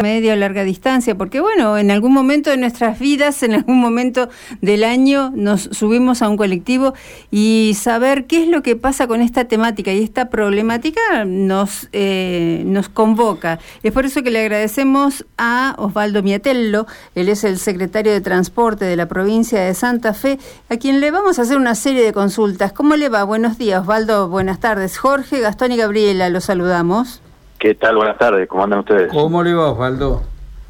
media o larga distancia, porque bueno, en algún momento de nuestras vidas, en algún momento del año, nos subimos a un colectivo y saber qué es lo que pasa con esta temática y esta problemática nos, eh, nos convoca. Es por eso que le agradecemos a Osvaldo Miatello, él es el secretario de Transporte de la provincia de Santa Fe, a quien le vamos a hacer una serie de consultas. ¿Cómo le va? Buenos días, Osvaldo, buenas tardes. Jorge, Gastón y Gabriela, los saludamos. ¿Qué tal? Buenas tardes, ¿cómo andan ustedes? ¿Cómo le va, Osvaldo?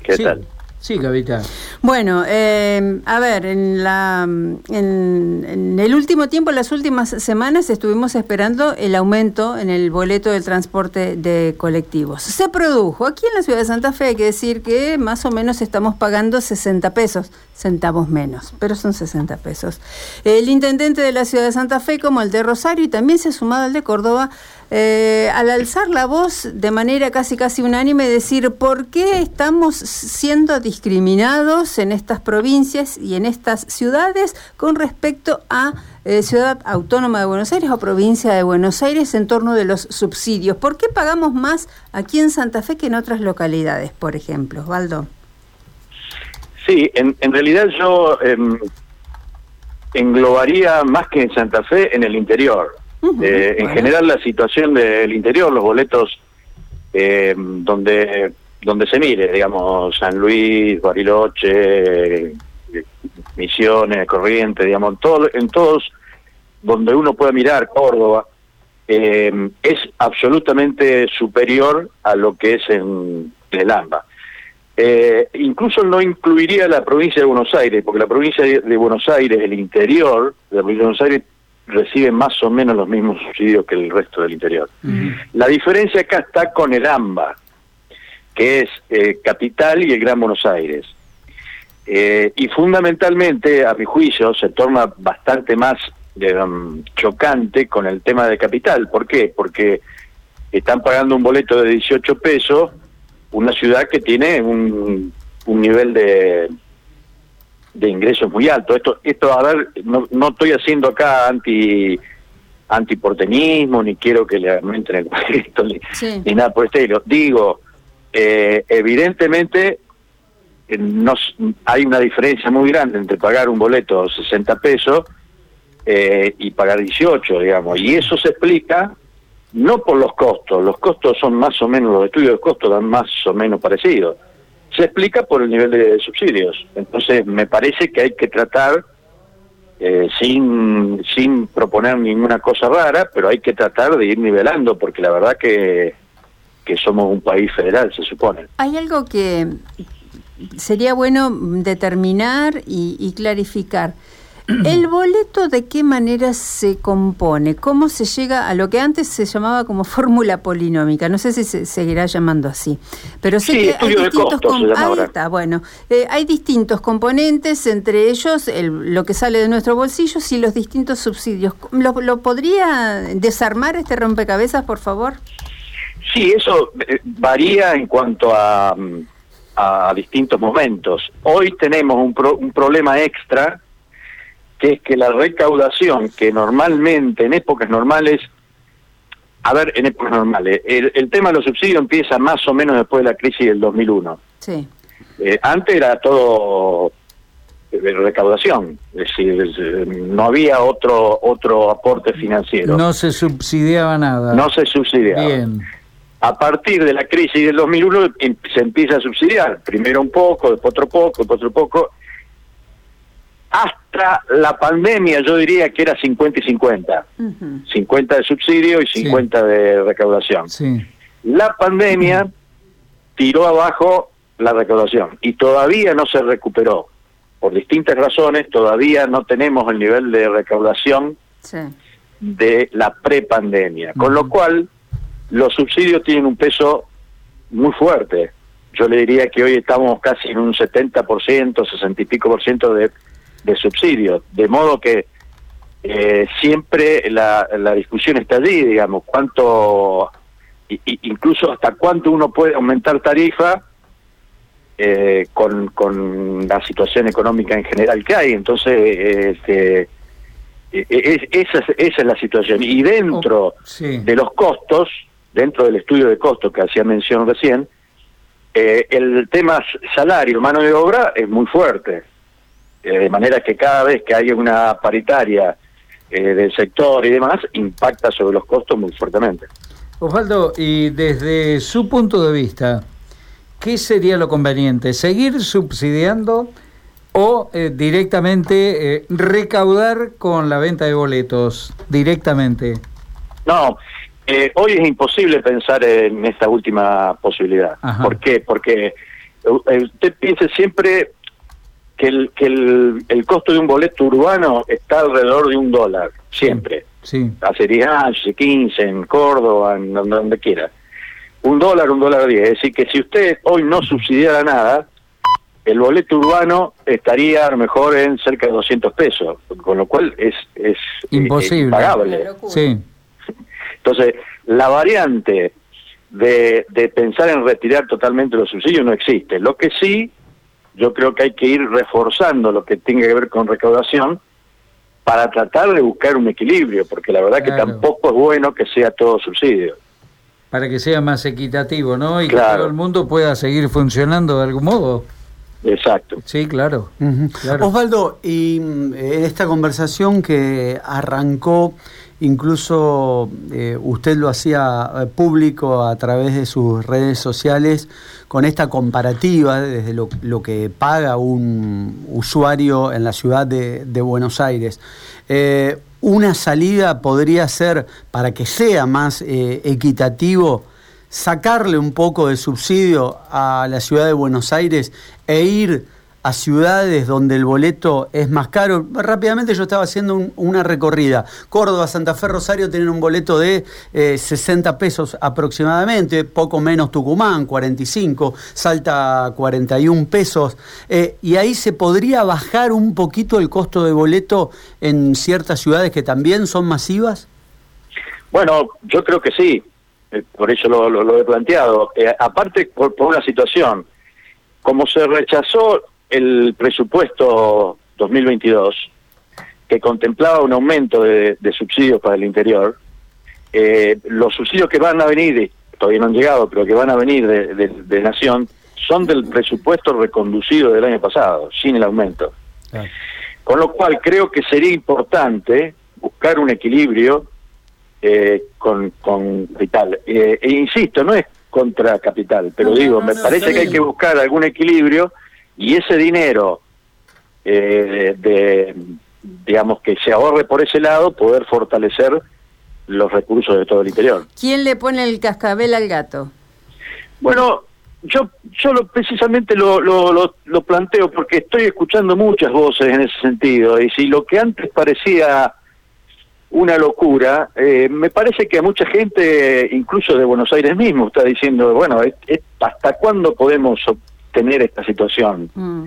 ¿Qué tal? Sí, capitán. Bueno, eh, a ver, en, la, en, el último tiempo, en las últimas semanas, estuvimos esperando el aumento en el boleto del transporte de colectivos. Se produjo. Aquí en la ciudad de Santa Fe hay que decir que más o menos estamos pagando 60 pesos, centavos menos, pero son 60 pesos. El intendente de la ciudad de Santa Fe, como el de Rosario, y también se ha sumado el de Córdoba, eh, al alzar la voz de manera casi casi unánime, decir por qué estamos siendo discriminados en estas provincias y en estas ciudades con respecto a eh, Ciudad Autónoma de Buenos Aires o provincia de Buenos Aires en torno de los subsidios. ¿Por qué pagamos más aquí en Santa Fe que en otras localidades, por ejemplo, Osvaldo? Sí, en, realidad yo em, englobaría más que en Santa Fe en el interior. Eh, en general la situación del interior, los boletos eh, donde donde se mire, digamos, San Luis, Bariloche, Misiones, Corrientes, digamos, todo, en todos donde uno puede mirar, Córdoba, eh, es absolutamente superior a lo que es en, el AMBA. incluso no incluiría la provincia de Buenos Aires, porque la provincia de, Buenos Aires, el interior de la provincia de Buenos Aires, recibe más o menos los mismos subsidios que el resto del interior. La diferencia acá está con el AMBA, que es eh, Capital y el Gran Buenos Aires. Eh, y fundamentalmente, a mi juicio, se torna bastante más um, chocante con el tema de Capital. ¿Por qué? Porque están pagando un boleto de 18 pesos, una ciudad que tiene un nivel de de ingresos muy alto. Esto, esto a ver, no, no estoy haciendo acá anti antiporteñismo, ni quiero que le aumenten el proyecto, ni, ni, nada por el estilo. Digo, eh, evidentemente eh, nos, hay una diferencia muy grande entre pagar un boleto de 60 pesos eh, y pagar 18, digamos, y eso se explica no por los costos, los costos son más o menos, los estudios de costos dan más o menos parecidos, se explica por el nivel de subsidios. Entonces, me parece que hay que tratar, eh, sin, sin proponer ninguna cosa rara, pero hay que tratar de ir nivelando, porque la verdad que, que somos un país federal, se supone. Hay algo que sería bueno determinar y clarificar. ¿El boleto de qué manera se compone? ¿Cómo se llega a lo que antes se llamaba como fórmula polinómica? No sé si se seguirá llamando así. Pero sé que hay distintos bueno, eh, hay distintos componentes, entre ellos el, lo que sale de nuestro bolsillo y los distintos subsidios. ¿Lo, ¿Lo, podría desarmar este rompecabezas, por favor? Sí, eso eh, varía en cuanto a, a distintos momentos. Hoy tenemos un, un problema extra que es que la recaudación, que normalmente en épocas normales, a ver, en épocas normales, el, tema de los subsidios empieza más o menos después de la crisis del 2001. Sí. Eh, antes era todo de recaudación, es decir, no había otro otro aporte financiero. No se subsidiaba nada. No se subsidiaba. Bien. A partir de la crisis del 2001 em, se empieza a subsidiar, primero un poco, después otro poco, después otro poco, hasta la pandemia yo diría que era 50 y 50. 50 de subsidio y 50 de recaudación. La pandemia tiró abajo la recaudación y todavía no se recuperó. Por distintas razones, todavía no tenemos el nivel de recaudación de la prepandemia. Con lo cual, los subsidios tienen un peso muy fuerte. Yo le diría que hoy estamos casi en un 70%, 60 y pico por ciento de de subsidios, de modo que eh, siempre la, la discusión está allí, digamos, cuánto, incluso hasta cuánto uno puede aumentar tarifa eh, con, con la situación económica en general que hay. Entonces, este, e, e, esa, es, esa es la situación. Y dentro oh, de los costos, dentro del estudio de costos que hacía mención recién, Eh, el tema salario, mano de obra, es muy fuerte. Eh, de manera que cada vez que haya una paritaria eh, del sector y demás, impacta sobre los costos muy fuertemente. Osvaldo, y desde su punto de vista, ¿qué sería lo conveniente? ¿Seguir subsidiando o directamente recaudar con la venta de boletos? Directamente. No, eh, hoy es imposible pensar en esta última posibilidad. ¿Por qué? Porque eh, eh, usted piense siempre que el, que el, costo de un boleto urbano está alrededor de un dólar, siempre. Sí. Hace 10 años, 15, en Córdoba, en donde, quiera. Un dólar, un dólar diez. Es decir, que si usted hoy no subsidiara nada, el boleto urbano estaría a lo mejor en cerca de 200 pesos, con lo cual es, es imposible. impagable. Sí. Entonces, la variante de, pensar en retirar totalmente los subsidios no existe. Lo que sí, yo creo que hay que ir reforzando lo que tenga que ver con recaudación para tratar de buscar un equilibrio, porque la verdad que tampoco es bueno que sea todo subsidio. Para que sea más equitativo, ¿no? Y que todo el mundo pueda seguir funcionando de algún modo. Exacto. Sí, claro. Osvaldo, y mm, en esta conversación que arrancó Incluso eh, usted lo hacía eh, público a través de sus redes sociales con esta comparativa desde lo, que paga un usuario en la ciudad de, Buenos Aires. Eh, una salida podría ser, para que sea más equitativo, sacarle un poco de subsidio a la ciudad de Buenos Aires e ir a ciudades donde el boleto es más caro. Rápidamente yo estaba haciendo una recorrida. Córdoba, Santa Fe, Rosario tienen un boleto de 60 eh, pesos aproximadamente, poco menos Tucumán, 45, Salta 41 pesos. Eh, y ahí se podría bajar un poquito el costo de boleto en ciertas ciudades que también son masivas. Bueno, yo creo que sí, eh, por eso lo, he planteado. aparte, por una situación, como se rechazó el presupuesto 2022, que contemplaba un aumento de, subsidios para el interior, eh, los subsidios que van a venir, todavía no han llegado, pero que van a venir de, Nación, son del presupuesto reconducido del año pasado, sin el aumento. Con lo cual creo que sería importante buscar un equilibrio eh, con, con Vital. Eh, e insisto, no es contra capital, pero digo, me parece que hay que buscar algún equilibrio y ese dinero eh, de, digamos que se ahorre por ese lado poder fortalecer los recursos de todo el interior. ¿Quién le pone el cascabel al gato? Bueno, yo yo precisamente lo, lo, lo, planteo porque estoy escuchando muchas voces en ese sentido y si lo que antes parecía una locura, eh, me parece que a mucha gente, incluso de Buenos Aires mismo, está diciendo, bueno, ¿hasta cuándo podemos tener esta situación mm.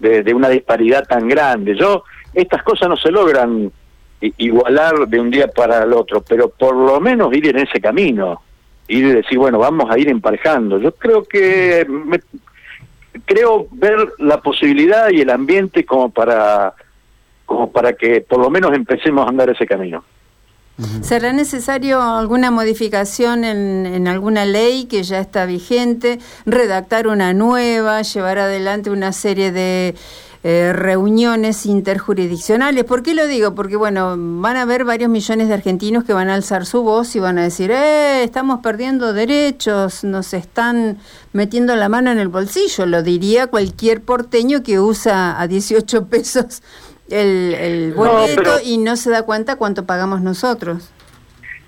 de, una disparidad tan grande. Yo, estas cosas no se logran igualar de un día para el otro, pero por lo menos ir en ese camino, ir y decir, bueno, vamos a ir emparejando. Yo creo que, creo ver la posibilidad y el ambiente como para, como para que por lo menos empecemos a andar ese camino. ¿Será necesario alguna modificación en, alguna ley que ya está vigente, redactar una nueva, llevar adelante una serie de eh, reuniones interjurisdiccionales? ¿Por qué lo digo? Porque, bueno, van a haber varios millones de argentinos que van a alzar su voz y van a decir, eh, estamos perdiendo derechos, nos están metiendo la mano en el bolsillo. Lo diría cualquier porteño que usa a 18 pesos el, el boleto y no se da cuenta cuánto pagamos nosotros.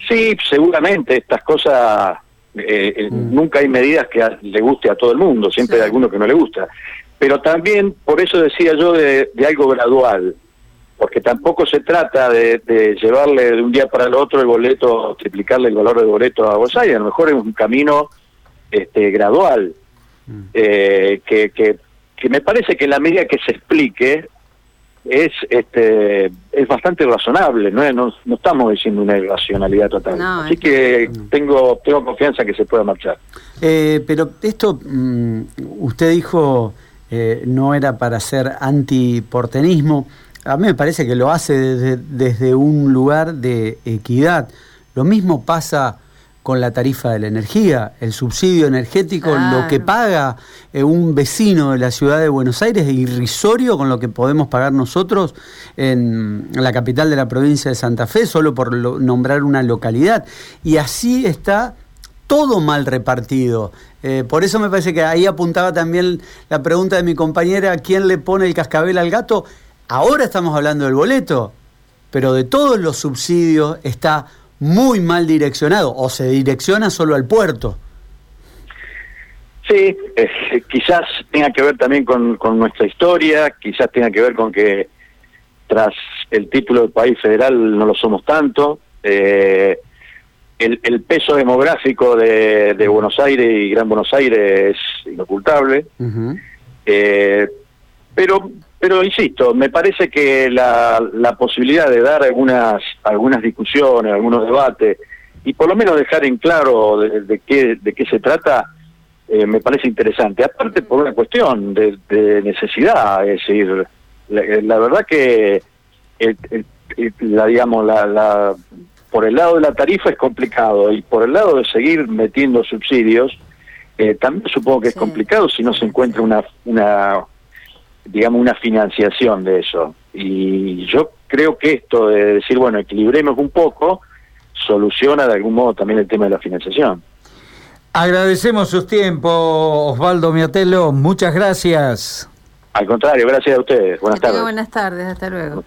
Sí, seguramente estas cosas, eh, eh, mm. nunca hay medidas que le guste a todo el mundo, siempre hay alguno que no le gusta. Pero también, por eso decía yo, de, algo gradual, porque tampoco se trata de, llevarle de un día para el otro el boleto, triplicarle el valor del boleto a Buenos Aires, a lo mejor es un camino este, gradual, mm. eh, que, que, que me parece que en la medida que se explique, es este es bastante razonable, no, no, no estamos diciendo una irracionalidad total. Así que tengo tengo confianza que se pueda marchar. Eh, pero esto, mm, usted dijo, eh, no era para ser antiportenismo. A mí me parece que lo hace desde, desde un lugar de equidad. Lo mismo pasa con la tarifa de la energía. El subsidio energético, lo que paga eh, un vecino de la ciudad de Buenos Aires es irrisorio con lo que podemos pagar nosotros en la capital de la provincia de Santa Fe, solo por nombrar una localidad. Y así está todo mal repartido. Eh, por eso me parece que ahí apuntaba también la pregunta de mi compañera, ¿quién le pone el cascabel al gato? Ahora estamos hablando del boleto, pero de todos los subsidios está muy mal direccionado o se direcciona solo al puerto. Sí, quizás tenga que ver también con, nuestra historia, quizás tenga que ver con que tras el título del país federal no lo somos tanto. Eh, el, peso demográfico de, Buenos Aires y Gran Buenos Aires es inocultable. eh, pero pero insisto, me parece que la, la posibilidad de dar algunas, algunas discusiones, algunos debates, y por lo menos dejar en claro de, qué, de qué se trata, eh, me parece interesante. Aparte por una cuestión de, necesidad, es decir, la, verdad que la digamos la, la, por el lado de la tarifa es complicado y por el lado de seguir metiendo subsidios eh, también supongo que es complicado si no se encuentra una una digamos, una financiación de eso. Y yo creo que esto de decir, bueno, equilibremos un poco, soluciona de algún modo también el tema de la financiación. Agradecemos sus tiempos, Osvaldo Miatelo. Muchas gracias. Al contrario, gracias a ustedes. Buenas tardes. Buenas tardes, hasta luego.